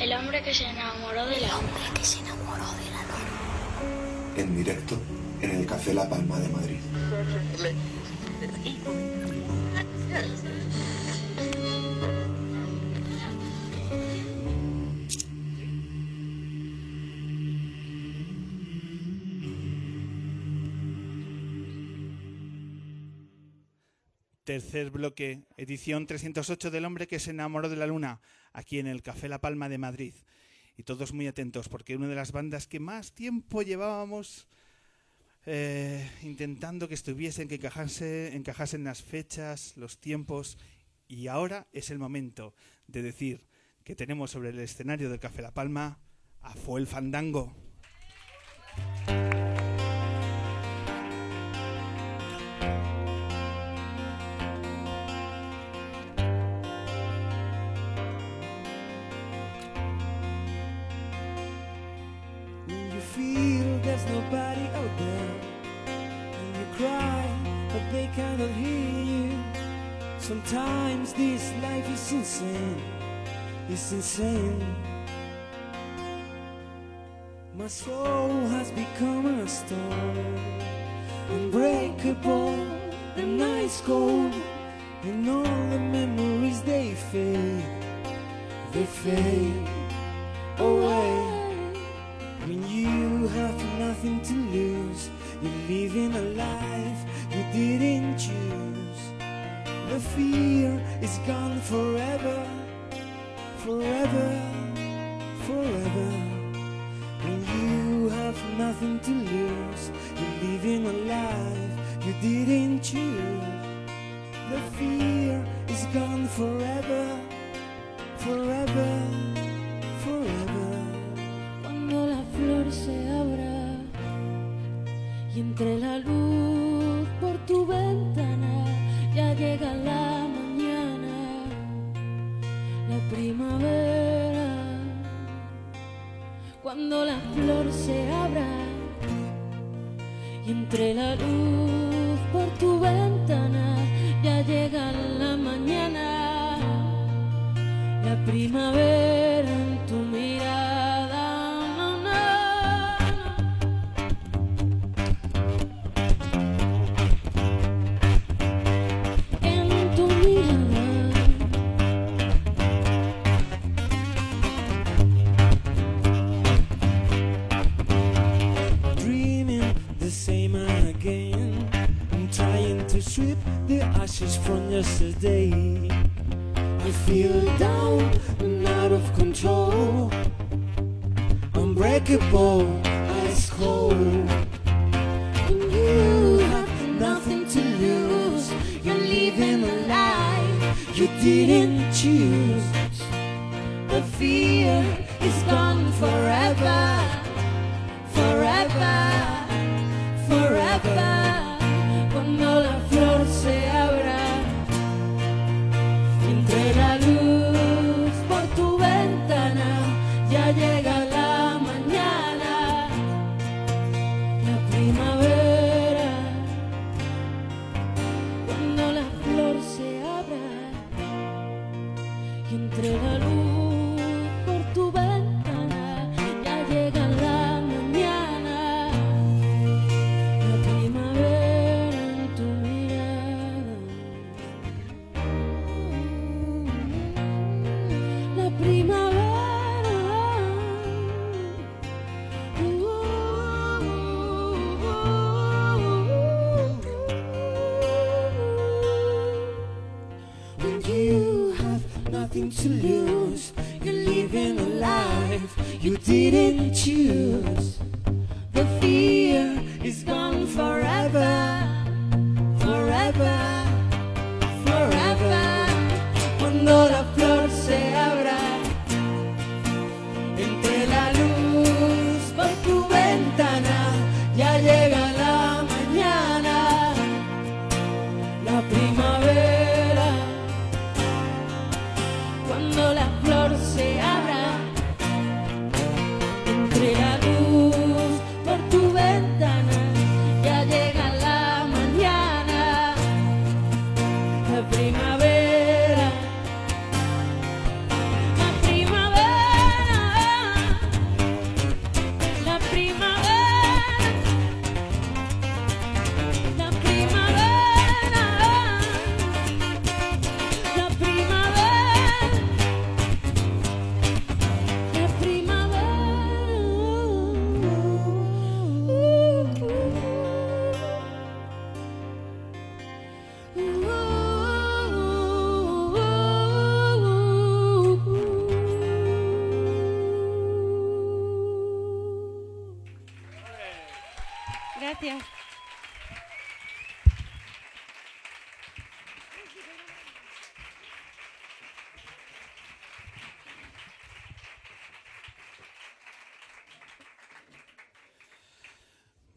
El hombre que se enamoró de la hombre que se enamoró de la luna. En directo en el Café La Palma de Madrid. Tercer bloque, edición 308 del hombre que se enamoró de la luna, aquí en el Café La Palma de Madrid. Y todos muy atentos porque una de las bandas que más tiempo llevábamos eh, intentando que estuviesen, que encajase, encajasen las fechas, los tiempos, y ahora es el momento de decir que tenemos sobre el escenario del Café La Palma a Fuel Fandango. Sometimes this life is insane, it's insane. My soul has become a stone, unbreakable, The night's cold, and all the memories they fade, they fade away. Fear is gone forever, forever, forever. When you have nothing to lose, you're living a life you didn't choose. The fear is gone forever, forever, forever. Cuando la flor se abra y entre primavera entre la luz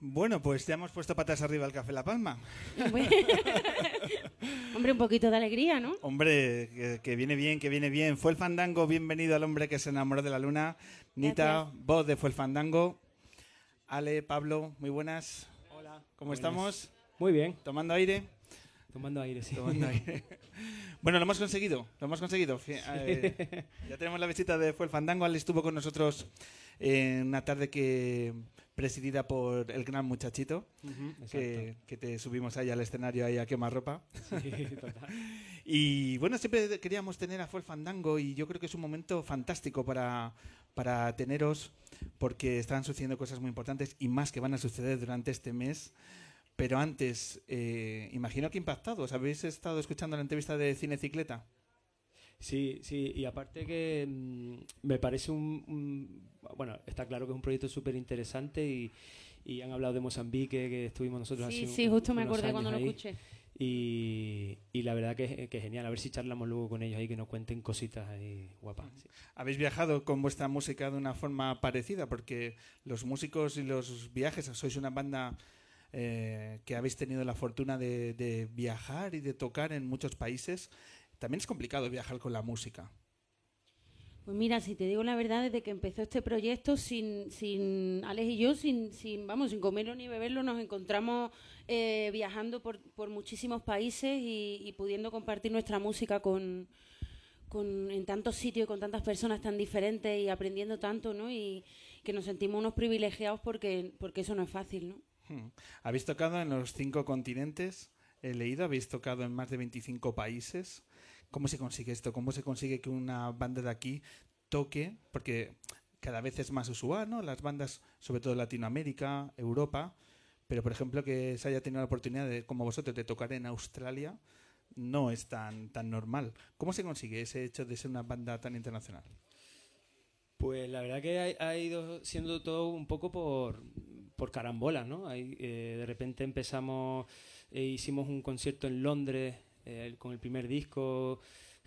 Bueno, pues ya hemos puesto patas arriba al Café La Palma. Hombre, un poquito de alegría, ¿no? Hombre, que, que viene bien, que viene bien. Fue el fandango, bienvenido al hombre que se enamoró de la luna. Nita, Gracias. voz de Fue el fandango. Ale, Pablo, muy buenas. Hola. ¿Cómo estamos? Muy bien. ¿Tomando aire? Tomando aire, sí. Tomando aire. Bueno, lo hemos conseguido, lo hemos conseguido. Eh, ya tenemos la visita de Fue el Fandango. Ale estuvo con nosotros en una tarde que presidida por el gran muchachito, que, que te subimos ahí al escenario ahí a quemar ropa. exacto. Sí, total. Y bueno, siempre queríamos tener a Fue el Fandango y yo creo que es un momento fantástico para, para teneros porque están sucediendo cosas muy importantes y más que van a suceder durante este mes. Pero antes, eh, imagino que impactados. ¿Habéis estado escuchando la entrevista de Cinecicleta? Sí, sí, y aparte que mm, me parece un, un- Bueno, está claro que es un proyecto súper interesante y, y han hablado de Mozambique, que estuvimos nosotros Sí, hace sí, un- justo me unos acordé cuando lo escuché. Y, y la verdad que, que genial, a ver si charlamos luego con ellos ahí, que nos cuenten cositas ahí guapas. sí. ¿Habéis viajado con vuestra música de una forma parecida? Porque los músicos y los viajes, sois una banda eh, que habéis tenido la fortuna de, de viajar y de tocar en muchos países. También es complicado viajar con la música. Pues mira, si te digo la verdad, desde que empezó este proyecto, sin, sin Alex y yo, sin, sin, vamos, sin comerlo ni beberlo, nos encontramos eh, viajando por, por muchísimos países y, y pudiendo compartir nuestra música con, con, en tantos sitios y con tantas personas tan diferentes y aprendiendo tanto, ¿no? Y que nos sentimos unos privilegiados porque, porque eso no es fácil, ¿no? Hmm. Habéis tocado en los cinco continentes, he leído, habéis tocado en más de 25 países. ¿Cómo se consigue esto? ¿Cómo se consigue que una banda de aquí toque? Porque cada vez es más usual, ¿no? Las bandas, sobre todo Latinoamérica, Europa, pero por ejemplo que se haya tenido la oportunidad de, como vosotros, de tocar en Australia, no es tan, tan normal. ¿Cómo se consigue ese hecho de ser una banda tan internacional? Pues la verdad que ha, ha ido siendo todo un poco por, por carambolas, ¿no? Ahí, eh, de repente empezamos, eh, hicimos un concierto en Londres eh, con el primer disco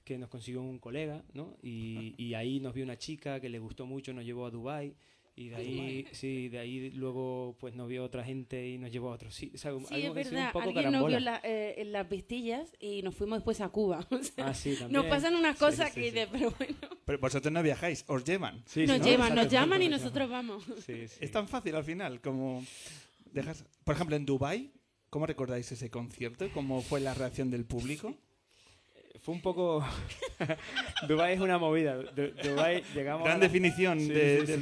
que nos consiguió un colega, ¿no? Y, y ahí nos vio una chica que le gustó mucho, nos llevó a Dubai y de ahí, sí, de ahí luego pues nos vio otra gente y nos llevó a otros sí, o sea, Sí, algo es verdad. un poco Alguien nos carambola. vio en, la- eh, en las vistillas y nos fuimos después a Cuba. O sea, Ah, sí, nos pasan unas cosas sí, que sí. dices, pero bueno. Pero vosotros no viajáis, os llevan. Sí, nos ¿no? llevan, nos llaman y nosotros vamos. Sí, sí. Es tan fácil al final como dejas... Por ejemplo, en Dubai, ¿cómo recordáis ese concierto? ¿Cómo fue la reacción del público? Fue un poco. Dubai es una movida. Du- Dubai llegamos. Gran a la- definición Sí, de, sí,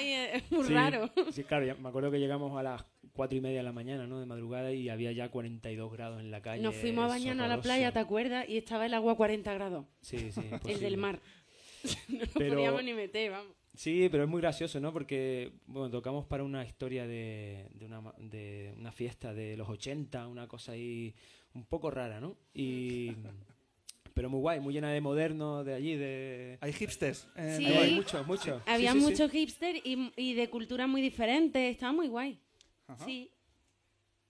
eh, es muy Sí, raro. Sí, claro, ya me acuerdo que llegamos a las cuatro y media de la mañana, ¿no? De madrugada y había ya 42 grados en la calle. Nos fuimos a bañarnos a la playa, ¿te acuerdas? Y estaba el agua a 40 grados. Sí, sí. El del mar. no nos Pero- podíamos ni meter, vamos. Sí, pero es muy gracioso, ¿no? Porque, bueno, tocamos para una historia de, de, una, ma- de una fiesta de los 80, una cosa ahí un poco rara, ¿no? Y. Pero muy guay, muy llena de moderno de allí, de. Hay hipsters. Sí. Hay muchos, muchos. Había Sí, sí, sí. muchos hipster y, y de culturas muy diferentes. Estaba muy guay. Ajá. Sí,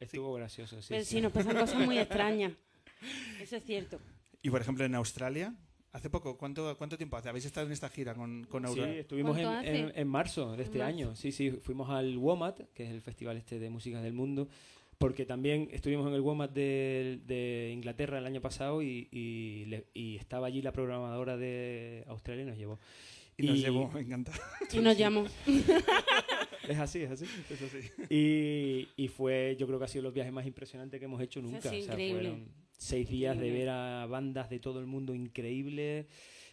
Estuvo gracioso, sí. pero sí. sí, nos pasan cosas muy extrañas. Eso es cierto. Y por ejemplo, en Australia, hace poco, ¿cuánto, cuánto tiempo hace? ¿Habéis estado en esta gira con, con Sí, Australia? estuvimos en, en- en marzo de este marzo. año. Sí, sí, fuimos al WOMAD, que es el festival este de música del mundo, porque también estuvimos en el WOMAD de, de Inglaterra el año pasado y, y le- y estaba allí la programadora de Australia y nos llevó. Y nos llevó, me encanta. Y nos llamó. Es así, es así. Eso sí. Y, y fue, yo creo que ha sido los viajes más impresionantes que hemos hecho Sí, nunca. sí, O sea, increíble. fueron seis días de ver a bandas de todo el mundo increíbles,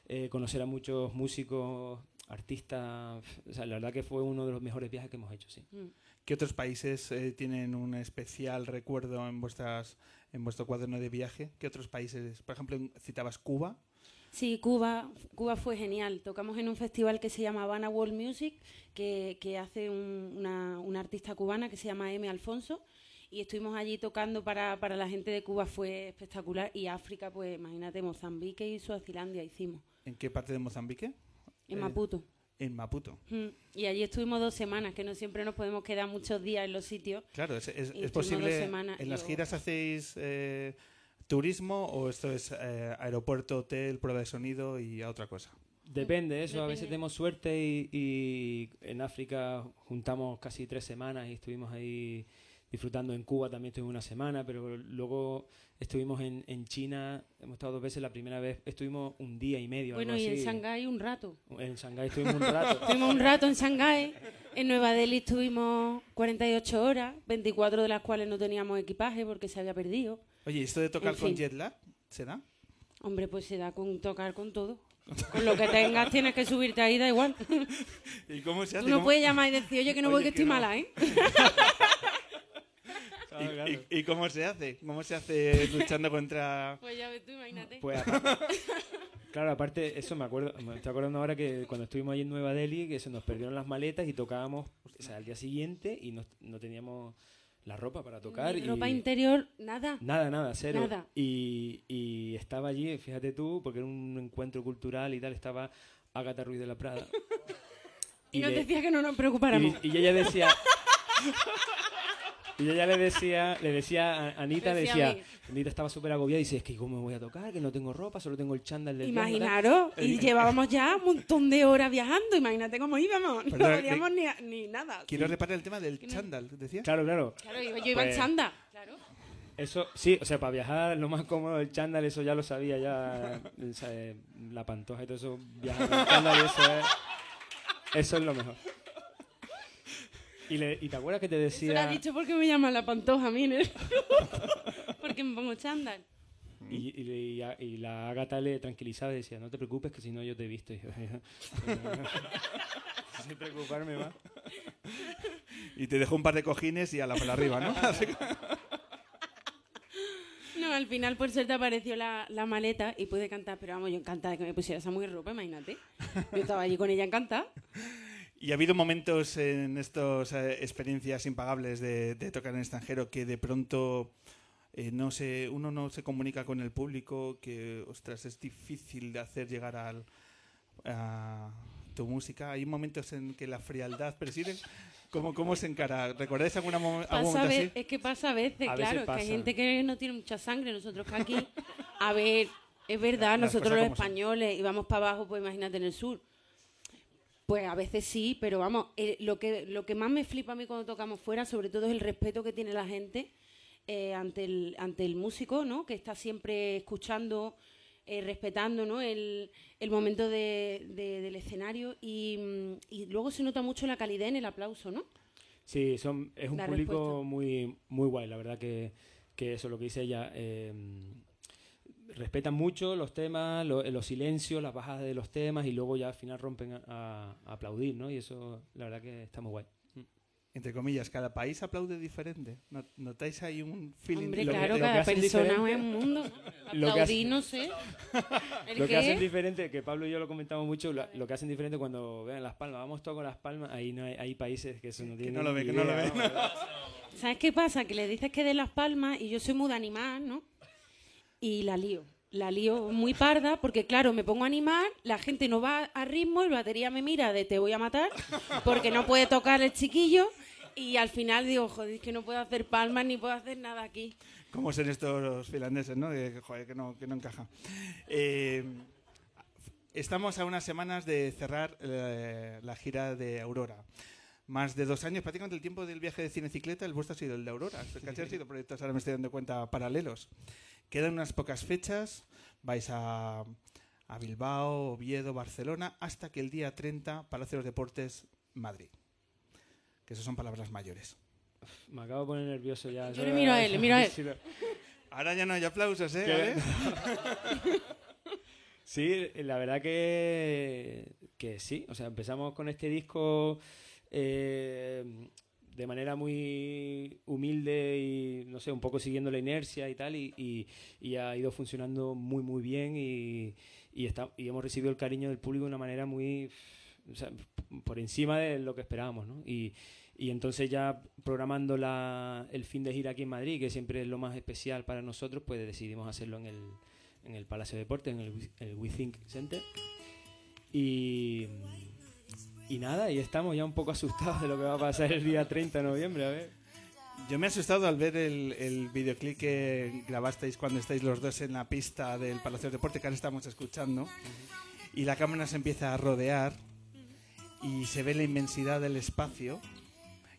eh, conocer a muchos músicos, artistas. O sea, la verdad que fue uno de los mejores viajes que hemos hecho, sí. Mm. ¿Qué otros países eh, tienen un especial recuerdo en vuestras en vuestro cuaderno de viaje? ¿Qué otros países? Por ejemplo, citabas Cuba. Sí, Cuba, Cuba fue genial. Tocamos en un festival que se llama Habana World Music, que, que hace un- una, una artista cubana que se llama M. Alfonso. Y estuvimos allí tocando para, para la gente de Cuba, fue espectacular. Y África, pues imagínate, Mozambique y Suazilandia hicimos, ¿En qué parte de Mozambique? en Eh, Maputo. en Maputo. Mm. Y allí estuvimos dos semanas, que no siempre nos podemos quedar muchos días en los sitios. Claro, es, es- posible. dos semanas ¿En las giras hacéis eh, turismo o esto es eh, aeropuerto, hotel, prueba de sonido y a otra cosa? Depende, eso. A veces tenemos suerte y, y en África juntamos casi tres semanas y estuvimos ahí disfrutando. En Cuba también estuvimos una semana, pero luego estuvimos en, en China, hemos estado dos veces. La primera vez estuvimos un día y medio. Bueno, algo y en. Shanghái un rato. En Shanghái estuvimos un rato. Estuvimos un rato en Shanghái. En Nueva Delhi estuvimos 48 horas, 24 de las cuales no teníamos equipaje porque se había perdido. Oye, ¿y ¿esto de tocar En con fin. jet lag se da? Hombre, pues se da con tocar con todo. Con lo que tengas tienes que subirte ahí, da igual. ¿Y cómo se hace? Tú no ¿Cómo- puedes llamar y decir, oye, que no voy, que que estoy no. mala, ¿eh? ¿Y, y- y cómo se hace? ¿Cómo se hace luchando contra...? Pues ya ves tú, imagínate. Pues aparte- claro, aparte, eso me acuerdo, me estoy acordando ahora que cuando estuvimos ahí en Nueva Delhi, que se nos perdieron las maletas y tocábamos o sea, al día siguiente y no, no teníamos la ropa para tocar. Ni y ropa interior, nada. Nada, nada, cero. Nada. Y, y estaba allí, fíjate tú, porque era un encuentro cultural y tal, estaba Agatha Ruiz de la Prada. Y, nos le- decía que no nos preocupáramos. y, y ella decía... Y ella le decía, le decía a Anita, le Decía Anita estaba súper agobiada y dice, es que ¿cómo me voy a tocar? Que no tengo ropa, solo tengo el chándal del viaje, tal". Imaginaros, y llevábamos ya un montón de horas viajando, imagínate cómo íbamos, no podíamos ni, ni nada. Quiero reparar el tema del chándal, ¿decía? Claro, claro. Claro, yo, yo iba en Pues- chanda. Claro. Eso, sí, o sea, para viajar lo más cómodo el chándal, eso ya lo sabía ya, o sea, eh, la pantoja y todo eso, viajar con chándal y eso es, eso es lo mejor. Y, le- y te acuerdas que te Eso lo ha decía, dicho porque me llaman la pantoja, mire. porque me pongo chándal. y, y- y la Agata le tranquilizaba y decía, no te preocupes que si no yo te he visto. Sin preocuparme más. Y te dejó un par de cojines y a la para arriba, ¿no? No, al final por suerte apareció la, la maleta y pude cantar, pero vamos, yo encantada de que me pusiera esa muy ropa, imagínate. Yo estaba allí con ella encantada. ¿Y ha habido momentos en estas experiencias impagables de, de tocar en extranjero que de pronto eh, no se, uno no se comunica con el público, que, ostras, es difícil de hacer llegar al, a tu música? ¿Hay momentos en que la frialdad preside? ¿Cómo, cómo se encara? ¿Recordáis alguna algún momento a así? es que pasa a veces, A veces claro, es que hay gente que no tiene mucha sangre, nosotros que aquí, a ver, es verdad, Las nosotros los españoles íbamos para abajo, pues imagínate en el sur. Pues a veces sí, pero vamos, eh, lo, que, lo que más me flipa a mí cuando tocamos fuera, sobre todo es el respeto que tiene la gente eh, ante, el, ante el músico, ¿no? Que está siempre escuchando, eh, respetando, ¿no? El, el momento de- de- del escenario y, mm, y luego se nota mucho la calidad en el aplauso, ¿no? Sí, son, es un La público respuesta. muy, muy guay, la verdad que, que eso es lo que dice ella. Eh, respetan mucho los temas, lo- los silencios, las bajadas de los temas y luego ya al final rompen a, a- a aplaudir, ¿no? Y eso, la verdad que está muy guay. Entre comillas, cada país aplaude diferente. ¿No- ¿Notáis ahí un feeling? Hombre, Lo que- claro, lo que cada hacen persona es un mundo. Lo que Aplaudir, no sé. ¿El Lo que hacen diferente, que Pablo y yo lo comentamos mucho, lo, lo que hacen diferente cuando vean Las Palmas, vamos todos con Las Palmas, ahí no hay, hay países que eso no tienen no lo ven, que no lo ven. vamos, ¿Sabes qué pasa? Que le dices que de Las Palmas y yo soy muy de animar, ¿no? Y la lío. La lío muy parda porque, claro, me pongo a animar, la gente no va a ritmo, el batería me mira de te voy a matar porque no puede tocar el chiquillo y al final digo, joder, es que no puedo hacer palmas ni puedo hacer nada aquí. ¿Cómo son estos finlandeses, no? Que, joder, que no, que no encaja. Eh, estamos a unas semanas de cerrar eh, la gira de Aurora. Más de dos años, prácticamente el tiempo del viaje de cinecicleta, el vuestro ha sido el de Aurora. Casi han sido proyectos, ahora me estoy dando cuenta, paralelos. Quedan unas pocas fechas, vais a, a Bilbao, Oviedo, Barcelona, hasta que el día 30, Palacio de los Deportes, Madrid. Que eso son palabras mayores. Me acabo de poner nervioso ya. Yo le miro a él, le miro a él. Sí, Ahora ya no hay aplausos, ¿eh? Sí, la verdad que, que sí. O sea, empezamos con este disco eh, de manera muy humilde y, no sé, un poco siguiendo la inercia y tal, y, y- ha ido funcionando muy, muy bien y, y, hemos recibido el cariño del público de una manera muy, por encima de lo que esperábamos, ¿no? Y, y entonces ya programando el fin de gira aquí en Madrid, que siempre es lo más especial para nosotros, pues decidimos hacerlo en el, en el Palacio de Deportes, en el, el We Think Center. Y, y nada, y estamos ya un poco asustados de lo que va a pasar el día 30 de noviembre, a ver. Yo me he asustado al ver el, el videoclip que grabasteis cuando estáis los dos en la pista del Palacio de Deporte que ahora estamos escuchando. Y la cámara se empieza a rodear y se ve la inmensidad del espacio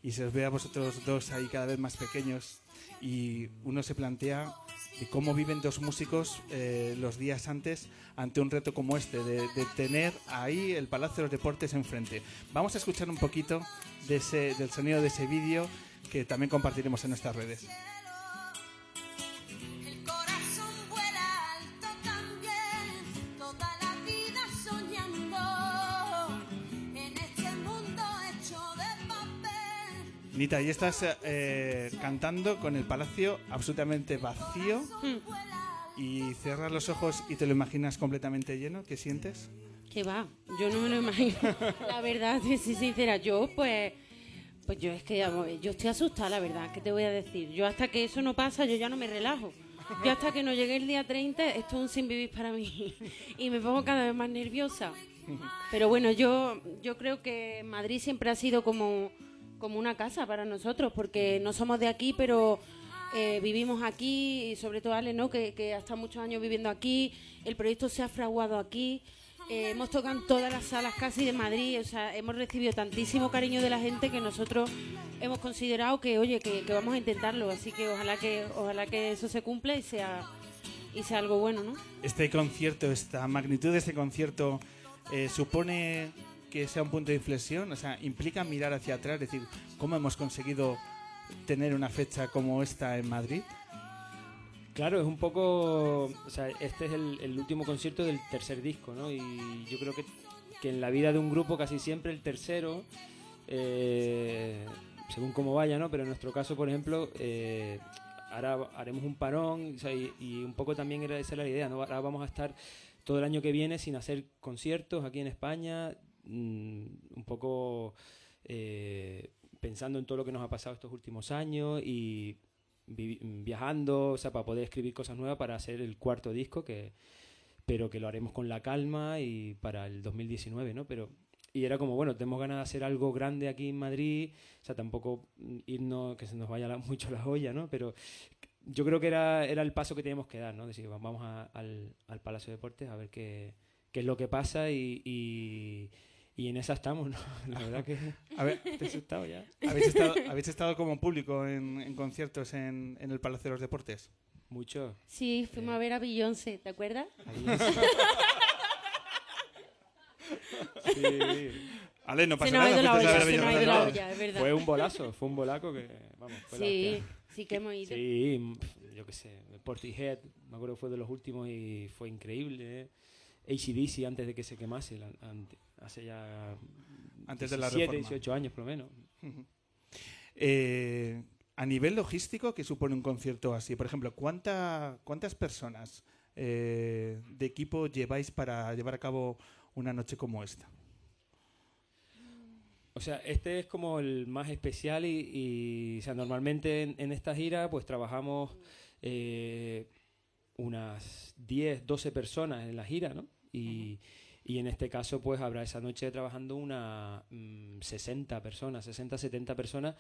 y se os ve a vosotros dos ahí cada vez más pequeños y uno se plantea de cómo viven dos músicos eh, los días antes ante un reto como este, de, de tener ahí el Palacio de los Deportes enfrente. Vamos a escuchar un poquito de ese, del sonido de ese vídeo que también compartiremos en nuestras redes. Nita, y estás eh, cantando con el palacio absolutamente vacío y cierras los ojos y te lo imaginas completamente lleno. ¿Qué sientes? Que va, yo no me lo imagino. La verdad, si soy sincera, yo pues, pues yo es que yo estoy asustada, la verdad, ¿qué te voy a decir? Yo hasta que eso no pasa, yo ya no me relajo. Yo hasta que no llegue el día 30, esto es un sin vivir para mí y me pongo cada vez más nerviosa. Pero bueno, yo, yo creo que Madrid siempre ha sido como, como una casa para nosotros, porque no somos de aquí, pero eh, vivimos aquí, y sobre todo Ale, ¿no? que, que ha estado muchos años viviendo aquí, el proyecto se ha fraguado aquí, eh, hemos tocado todas las salas casi de Madrid, o sea, hemos recibido tantísimo cariño de la gente que nosotros hemos considerado que, oye, que, que vamos a intentarlo, así que ojalá que ojalá que eso se cumpla y sea y sea algo bueno, ¿no? Este concierto, esta magnitud de este concierto, eh, supone que sea un punto de inflexión, o sea, implica mirar hacia atrás, decir, ¿cómo hemos conseguido tener una fecha como esta en Madrid? Claro, es un poco. O sea, este es el, último concierto del tercer disco, ¿no? Y yo creo que, que en la vida de un grupo casi siempre el tercero, eh, según cómo vaya, ¿no? Pero en nuestro caso, por ejemplo, eh, ahora haremos un parón o sea, y, un poco también era esa la idea, ¿no? Ahora vamos a estar todo el año que viene sin hacer conciertos aquí en España, mm, un poco eh, pensando en todo lo que nos ha pasado estos últimos años y vi- viajando, o sea, para poder escribir cosas nuevas para hacer el cuarto disco, que, pero que lo haremos con la calma y para el 2019, ¿no? Pero, y era como, bueno, tenemos ganas de hacer algo grande aquí en Madrid, o sea, tampoco irnos, que se nos vaya la- mucho la olla, ¿no? Pero yo creo que era, era el paso que teníamos que dar, ¿no? Decir, va- vamos a- al, al Palacio de Deportes a ver qué, qué es lo que pasa y, y en esa estamos, ¿no? La verdad que A ver, estoy asustado ya. ¿habéis estado, habéis estado como público en, en conciertos en, en el Palacio de los Deportes? Mucho. Sí, fuimos a ver a Beyoncé, ¿te acuerdas? Sí. Ale, no pasa nada. olla, se es. Fue un bolazo, fue un bolaco que, vamos, fue Sí, sí que hemos ido. Sí, yo qué sé, Portishead, me acuerdo que fue de los últimos y fue increíble. ¿eh? ACDC antes de que se quemase, la- hace ya Antes de la 17, reforma. 18 años por lo menos. Eh, a nivel logístico, ¿qué supone un concierto así? Por ejemplo, ¿cuánta, ¿cuántas personas eh, de equipo lleváis para llevar a cabo una noche como esta? O sea, este es como el más especial y, y, o sea, normalmente en, en esta gira pues trabajamos eh, unas 10, 12 personas en la gira, ¿no? Y, y en este caso pues habrá esa noche trabajando unas 60 personas, 60, 70 personas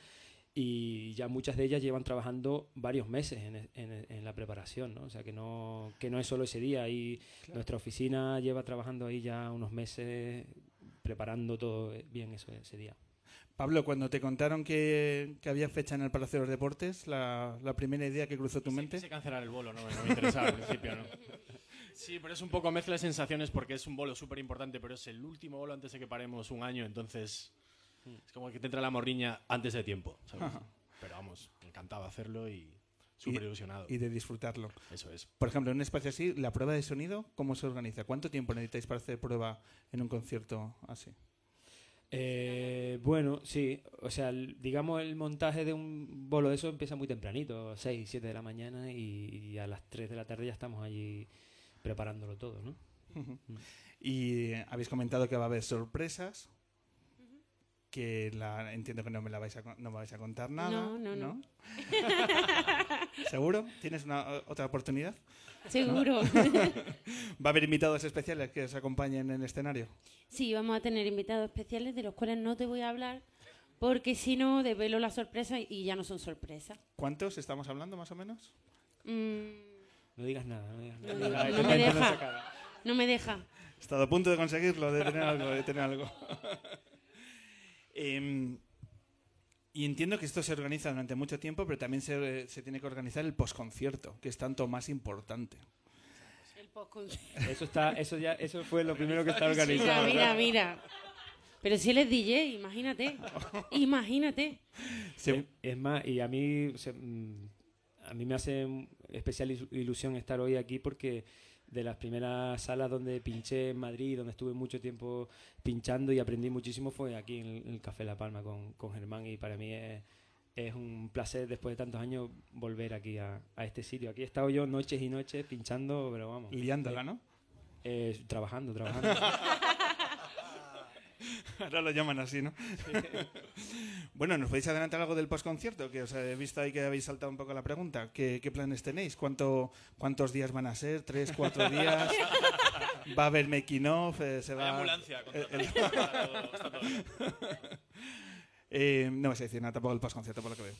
y ya muchas de ellas llevan trabajando varios meses en, en- en la preparación, ¿no? O sea, que no, que no es solo ese día. Y nuestra oficina lleva trabajando ahí ya unos meses preparando todo bien eso ese día. Pablo, cuando te contaron que, que había fecha en el Palacio de los Deportes, la, la primera idea que cruzó tu mente. Quise cancelar el bolo, no, no me interesaba al principio, ¿no? Sí, pero es un poco mezcla de sensaciones porque es un bolo súper importante, pero es el último bolo antes de que paremos un año, entonces es como que te entra la morriña antes de tiempo, ¿sabes? Pero vamos, encantado de hacerlo y súper ilusionado. y de disfrutarlo. Eso es. Por ejemplo, en un espacio así, la prueba de sonido, ¿cómo se organiza? ¿Cuánto tiempo necesitáis para hacer prueba en un concierto así? Eh, bueno, sí, o sea, el- digamos el montaje de un bolo de eso empieza muy tempranito, 6, 7 de la mañana y, y a las 3 de la tarde ya estamos allí preparándolo todo, ¿no? Y eh, habéis comentado que va a haber sorpresas. Que la, entiendo que no me la vais a, no me vais a contar nada. No, no, no. ¿Seguro? ¿Tienes una, otra oportunidad? Seguro. ¿Va a haber invitados especiales que os acompañen en el escenario? Sí, vamos a tener invitados especiales de los cuales no te voy a hablar porque si no develo la sorpresa y ya no son sorpresas. ¿Cuántos estamos hablando más o menos? Mm, No digas nada, no digas No nada. no me deja. no me deja. He estado a punto de conseguirlo, de tener algo, de tener algo. Em, y entiendo que esto se organiza durante mucho tiempo, pero también se, se tiene que organizar el posconcierto, que es tanto más importante. El postcon- Eso, está, eso, ya, eso fue lo primero que está Mira, organizado. mira, mira. Pero si él es DJ, imagínate. Imagínate. Se- Es, es más, y a mí, mm, a mí me hace especial ilu- ilusión estar hoy aquí porque de las primeras salas donde pinché en Madrid, donde estuve mucho tiempo pinchando y aprendí muchísimo, fue aquí en el, en el Café La Palma con, con Germán y para mí es, es un placer después de tantos años volver aquí a, a este sitio. Aquí he estado yo noches y noches pinchando, pero vamos. liándola, ¿no? eh, trabajando, trabajando. Ahora lo llaman así, ¿no? bueno, ¿nos podéis adelantar algo del postconcierto? Que os he visto ahí que habéis saltado un poco la pregunta. ¿Qué, qué planes tenéis? ¿Cuánto, ¿Cuántos días van a ser? ¿Tres, cuatro días? ¿Va a haber making of? Eh, ¿Se Hay va... ambulancia. Eh, contratada. el- Está todo- está todo bien. Eh, no vais a decir nada tampoco del postconcierto, por lo que veo.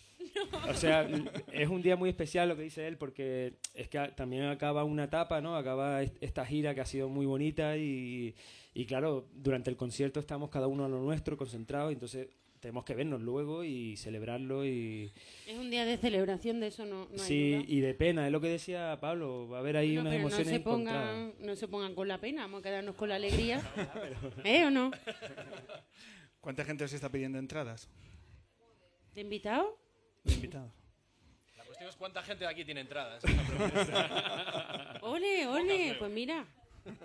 O sea, es un día muy especial lo que dice él porque es que a- también acaba una etapa, ¿no? Acaba est- esta gira que ha sido muy bonita y, y claro, durante el concierto estamos cada uno a lo nuestro, concentrados, entonces tenemos que vernos luego y celebrarlo y... Es un día de celebración, de eso no, no hay sí, duda. y de pena, es lo que decía Pablo, va a haber ahí Bueno, unas pero no emociones se, encontradas. pongan, no se pongan con la pena, vamos a quedarnos con la alegría. ¿Eh o no? ¿Cuánta gente os está pidiendo entradas? ¿De invitado? De invitados. La cuestión es cuánta gente de aquí tiene entradas. Ole, ole, pues mira.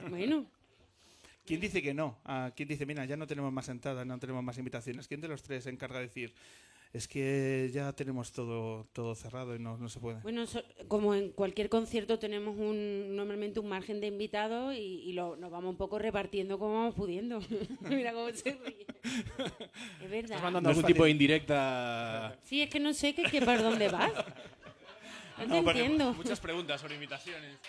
Bueno, ¿Quién dice que no? Ah, ¿Quién dice, mira, ya no tenemos más entradas, no tenemos más invitaciones? ¿Quién de los tres se encarga de decir, es que ya tenemos todo, todo cerrado y no, no se puede? bueno, so- como en cualquier concierto tenemos un normalmente un margen de invitados y, y lo, nos vamos un poco repartiendo como vamos pudiendo. mira cómo se ríe. Es verdad. ¿Estás mandando No es algún tipo de indirecta? Sí, es que no sé qué, qué para dónde vas. No te No, porque entiendo. Muchas preguntas sobre invitaciones.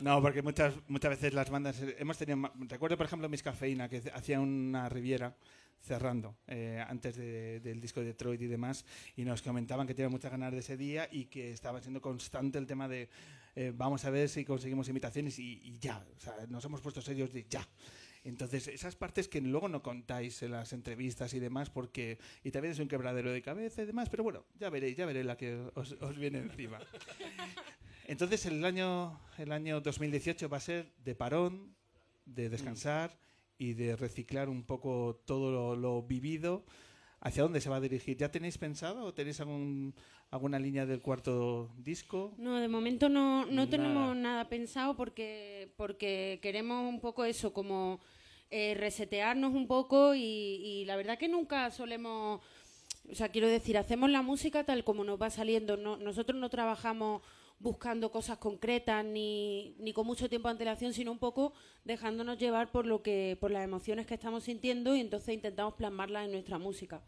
No, porque muchas, muchas veces las bandas hemos tenido. Recuerdo, por ejemplo, Miss Cafeína, que hacía una Riviera cerrando eh, antes de- del disco de Detroit y demás, y nos comentaban que tenían muchas ganas de ese día y que estaba siendo constante el tema de eh, vamos a ver si conseguimos invitaciones y, y ya. O sea, nos hemos puesto serios de ya. Entonces, esas partes que luego no contáis en las entrevistas y demás, porque. Y también es un quebradero de cabeza y demás, pero bueno, ya veréis, ya veréis la que os, os viene encima. Entonces el año, el año 2018 va a ser de parón, de descansar y de reciclar un poco todo lo, lo vivido. ¿Hacia dónde se va a dirigir? ¿Ya tenéis pensado o tenéis algún, alguna línea del cuarto disco? No, de momento no, no Nada. tenemos nada pensado porque, porque queremos un poco eso, como eh, resetearnos un poco y, y la verdad que nunca solemos, o sea, quiero decir, hacemos la música tal como nos va saliendo. No, nosotros no trabajamos buscando cosas concretas ni, ni con mucho tiempo de antelación, sino un poco dejándonos llevar por lo que por las emociones que estamos sintiendo y entonces intentamos plasmarlas en nuestra música.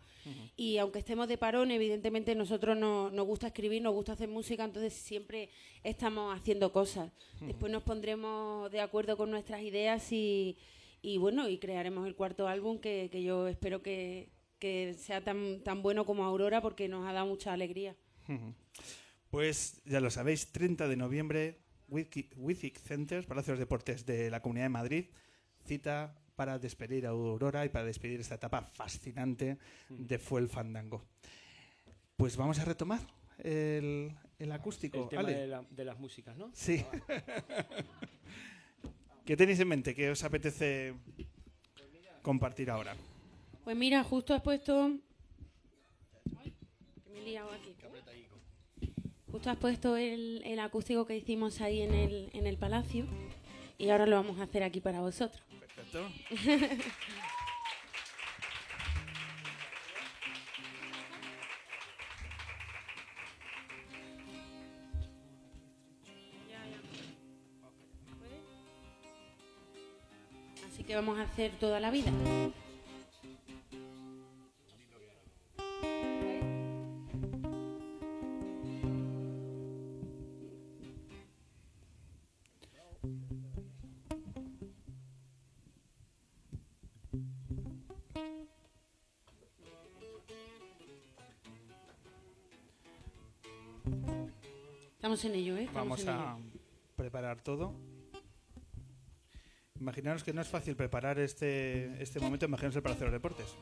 Y aunque estemos de parón, evidentemente nosotros no, nos gusta escribir, nos gusta hacer música, entonces siempre estamos haciendo cosas. Después nos pondremos de acuerdo con nuestras ideas y, y bueno, y crearemos el cuarto álbum que, que yo espero que, que sea tan, tan bueno como Aurora porque nos ha dado mucha alegría. Pues ya lo sabéis, 30 de noviembre, Wiki- Withic Center, Palacios de Deportes de la Comunidad de Madrid, cita para despedir a Aurora y para despedir esta etapa fascinante de Fue el Fandango. Pues vamos a retomar el, el acústico. El tema de, la- de las músicas, ¿no? Sí. ¿Qué tenéis en mente? ¿Qué os apetece compartir ahora? Pues mira, justo has puesto... Ay, que me he liado aquí. Justo has puesto el, el acústico que hicimos ahí en el, en el palacio y ahora lo vamos a hacer aquí para vosotros. Perfecto. Así que vamos a hacer toda la vida. Estamos en ello, ¿eh? Estamos Vamos a ello. preparar todo. Imaginaros que no es fácil preparar este, este momento, imaginaos el Palacio de los Deportes.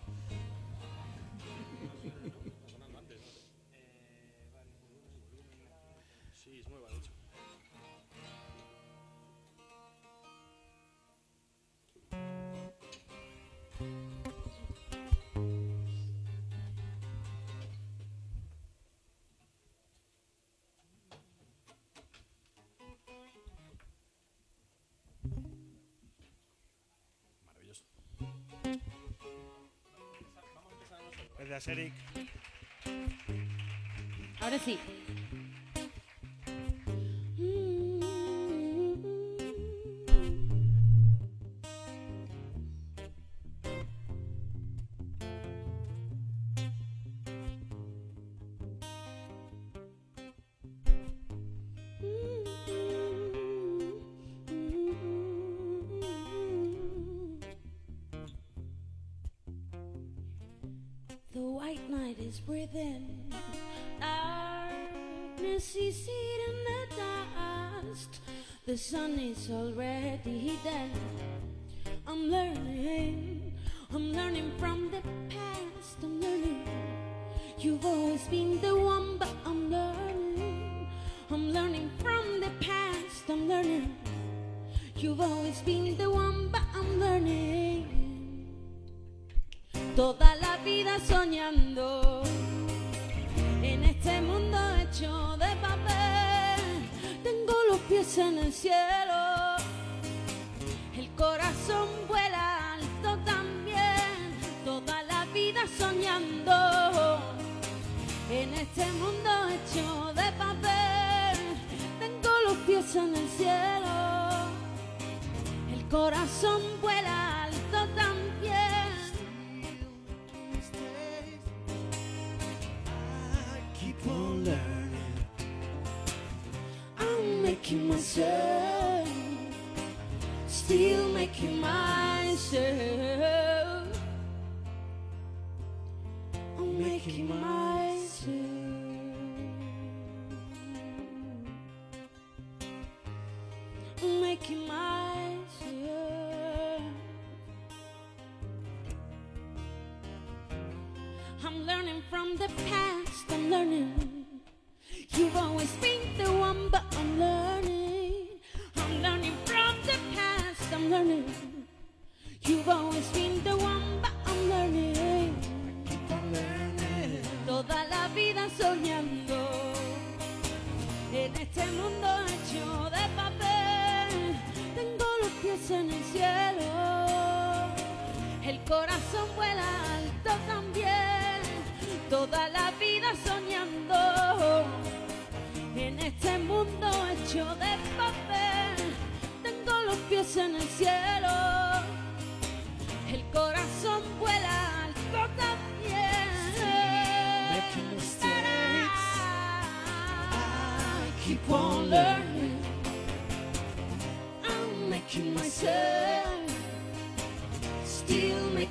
Gracias, is breathing. Darkness is eating the dust. The sun is already hidden. I'm learning. I'm learning from the past. I'm learning. You've always been the one, but I'm learning. I'm learning from the past. I'm learning. You've always been the one, but I'm learning. Toda en el cielo, el corazón vuela alto también. Toda la vida soñando en este mundo hecho de papel. Tengo los pies en el cielo, el corazón vuela myself, still making myself. I'm making myself.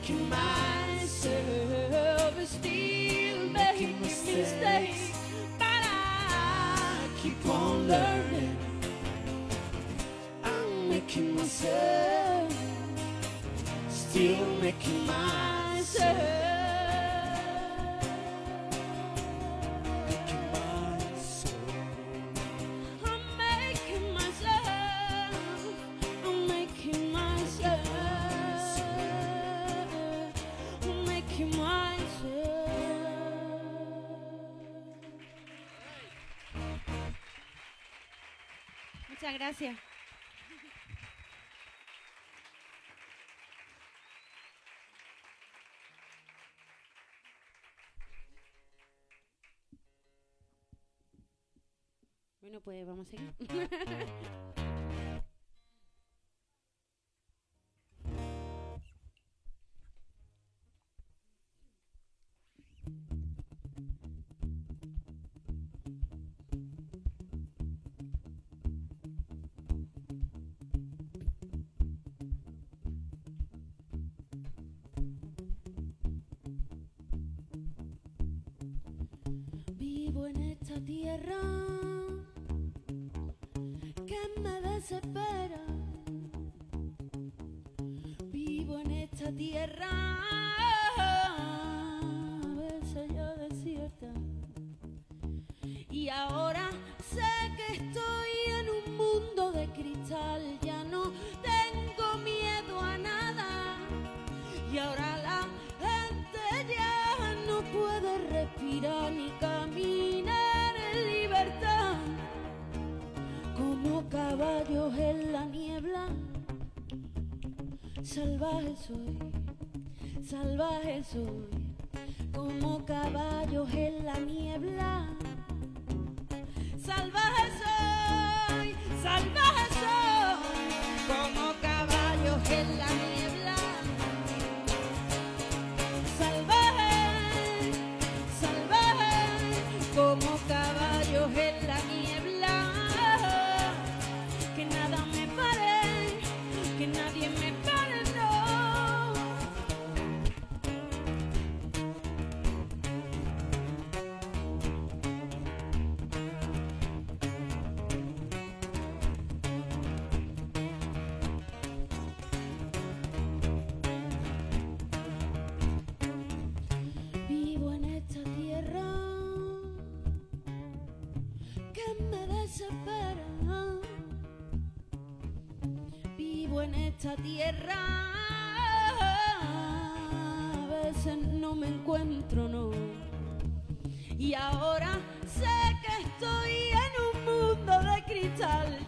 Making myself, still making mistakes. But I keep on learning. I'm making myself, still making myself. Gracias. Bueno, pues vamos a seguir. Vivo en esta tierra que me desespera. Vivo en esta tierra, a veces ya desierta. Y ahora sé que estoy en un mundo de cristal, caballos en la niebla, salvaje soy, salvaje soy. Como caballos en la niebla, salvaje me desespera. Vivo en esta tierra. A veces no me encuentro, no. Y ahora sé que estoy en un mundo de cristal.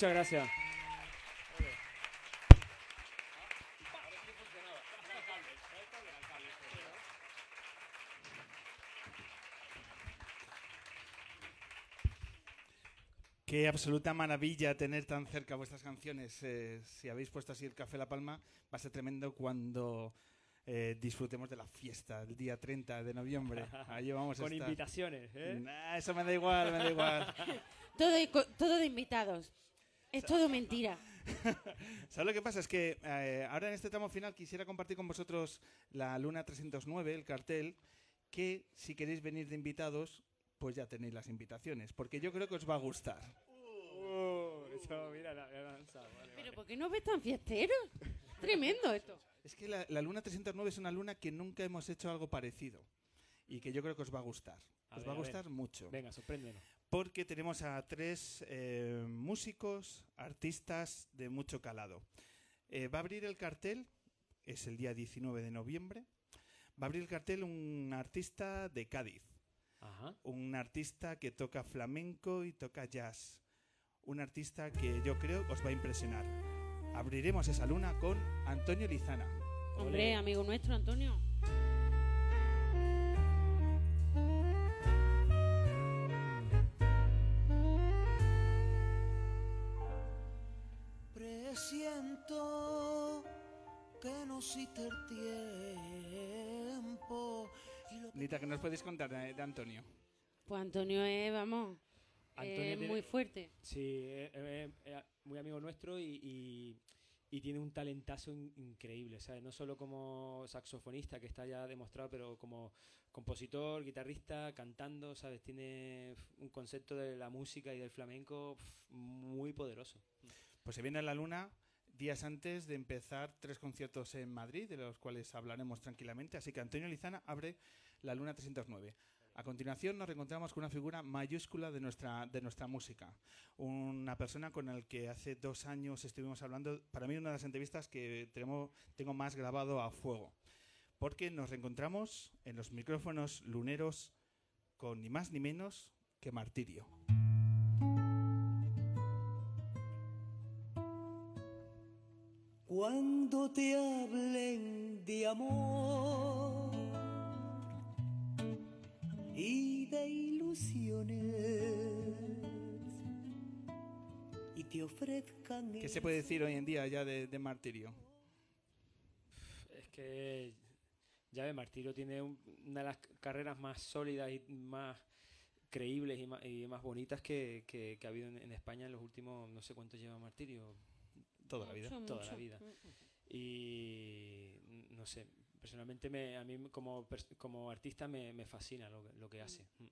Muchas gracias. Qué absoluta maravilla tener tan cerca vuestras canciones. Eh, si habéis puesto así el Café La Palma, va a ser tremendo cuando eh, disfrutemos de la fiesta el día 30 de noviembre. Ahí vamos a Con estar. invitaciones, ¿eh? Nah, eso me da igual, me da igual. Todo, de- co- todo de invitados. Es todo mentira. ¿Sabes lo que pasa? Es que eh, ahora en este tramo final quisiera compartir con vosotros la Luna 309, el cartel, que si queréis venir de invitados, pues ya tenéis las invitaciones, porque yo creo que os va a gustar. Uh, eso, mira, la, la vale, Pero vale. ¿por qué nos ves tan fiesteros? Tremendo esto. Es que la, la Luna 309 es una luna que nunca hemos hecho algo parecido y que yo creo que os va a gustar. A os ver, va a a gustar mucho. Venga, sorpréndenos. Porque tenemos a tres eh, músicos, artistas de mucho calado. Eh, va a abrir el cartel, es el día 19 de noviembre, va a abrir el cartel un artista de Cádiz, Ajá. un artista que toca flamenco y toca jazz, un artista que yo creo os va a impresionar. Abriremos esa luna con Antonio Lizana. Hombre, amigo nuestro, Antonio. Y lo Nita, ¿qué nos podéis contar de, de Antonio? Pues Antonio es, vamos, Antonio es tiene- muy fuerte. Sí, es, es- es muy amigo nuestro y, y- y tiene un talentazo in- increíble, ¿sabes? No solo como saxofonista, que está ya demostrado, pero como compositor, guitarrista, cantando, ¿sabes? Tiene un concepto de la música y del flamenco muy poderoso. Pues se viene a la luna días antes de empezar tres conciertos en Madrid, de los cuales hablaremos tranquilamente. Así que Antonio Lizana abre la luna 309. A continuación nos reencontramos con una figura mayúscula de nuestra, de nuestra música. Una persona con la que hace dos años estuvimos hablando, para mí una de las entrevistas que tengo más grabado a fuego. Porque nos reencontramos en los micrófonos luneros con ni más ni menos que Martirio. Cuando te hablen de amor y de ilusiones y te ofrezcan ¿Qué se puede decir hoy en día ya de, de Martirio? Es que Llave Martiro tiene un- una de las carreras más sólidas y más creíbles y más, y más bonitas que, que- que ha habido en, en España en los últimos, no sé cuánto lleva Martirio, Toda la vida. Mucho, toda la vida. Y mm, no sé, personalmente me, a mí como, como artista me, me fascina lo, que- lo que hace. Mm.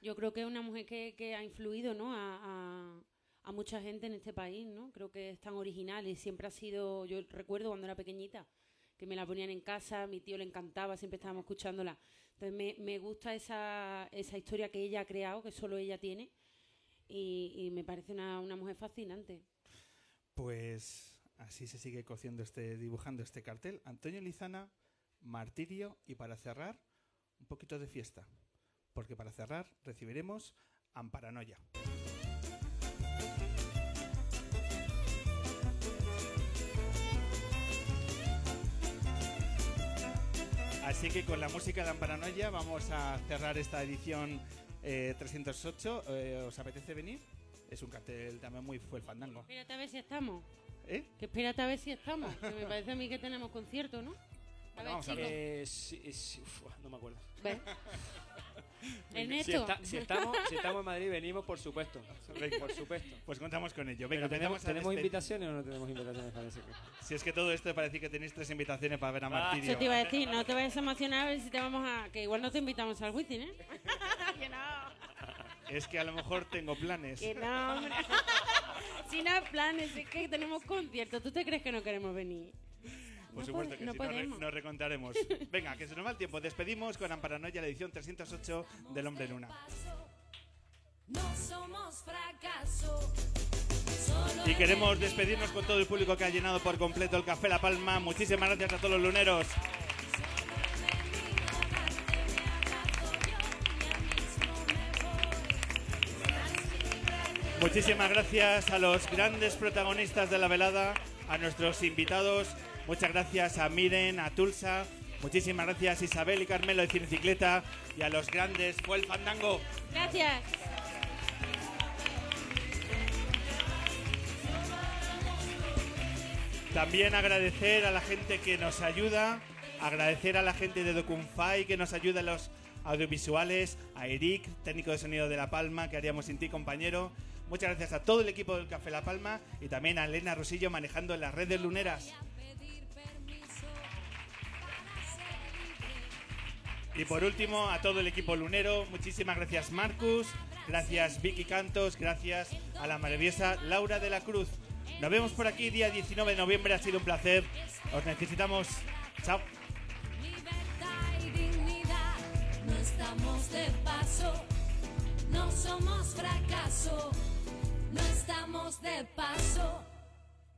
Yo creo que es una mujer que, que ha influido ¿no? a, a- a mucha gente en este país, ¿no? Creo que es tan original y siempre ha sido, yo recuerdo cuando era pequeñita, que me la ponían en casa, mi tío le encantaba, siempre estábamos escuchándola. Entonces me, me gusta esa, esa historia que ella ha creado, que solo ella tiene, y, y me parece una, una mujer fascinante. Pues así se sigue cociendo este, dibujando este cartel. Antonio Lizana, Martirio y para cerrar, un poquito de fiesta. Porque para cerrar recibiremos Amparanoia. Así que con la música de Amparanoia vamos a cerrar esta edición eh, 308. Eh, ¿Os apetece venir? Es un cartel también muy fue el fandango. Espérate a ver si estamos. ¿Eh? Que espérate a ver si estamos. Que me parece a mí que tenemos concierto, ¿no? A ver, vamos a chicos. Eh, sí, sí, uf, no me acuerdo. Ve. Si, Ernesto. está- si estamos, si estamos en Madrid, venimos, por supuesto. Por supuesto. Pues contamos con ello. Venga, Pero tenemos ¿Tenemos, a ¿tenemos despe- invitaciones o no tenemos invitaciones? Parece que... Si es que todo esto parece que tenéis tres invitaciones para ver a Ah, Martirio. Eso te iba a decir, no te vayas a emocionar a ver si te vamos a... Que igual no te invitamos al wizzing, ¿eh? que no, Es que a lo mejor tengo planes. que no, hombre. hay planes, es que tenemos concierto. ¿Tú te crees que no queremos venir? Por No supuesto que no sí, nos, re- podemos. nos recontaremos. Venga, que se nos va el tiempo. Despedimos con Amparanoia, la edición 308 del Hombre Luna. No somos fracaso. Y queremos despedirnos con todo el público que ha llenado por completo el Café La Palma. Muchísimas gracias a todos los luneros. Muchísimas gracias a los grandes protagonistas de la velada, a nuestros invitados. Muchas gracias a Miren, a Tulsa. Muchísimas gracias Isabel y Carmelo de Cinecicleta. Y a los grandes fue el fandango. Gracias. También agradecer a la gente que nos ayuda, agradecer a la gente de Docunfy que nos ayuda en los audiovisuales, a Eric, técnico de sonido de La Palma, que haríamos sin ti, compañero. Muchas gracias a todo el equipo del Café La Palma y también a Elena Rosillo manejando las redes luneras. Y por último, a todo el equipo lunero, muchísimas gracias Marcus, gracias Vicky Cantos, gracias a la maravillosa Laura de la Cruz. Nos vemos por aquí día 19 de noviembre, ha sido un placer. Os necesitamos. Chao. libertad y dignidad. No estamos de paso. No somos fracaso, no estamos de paso.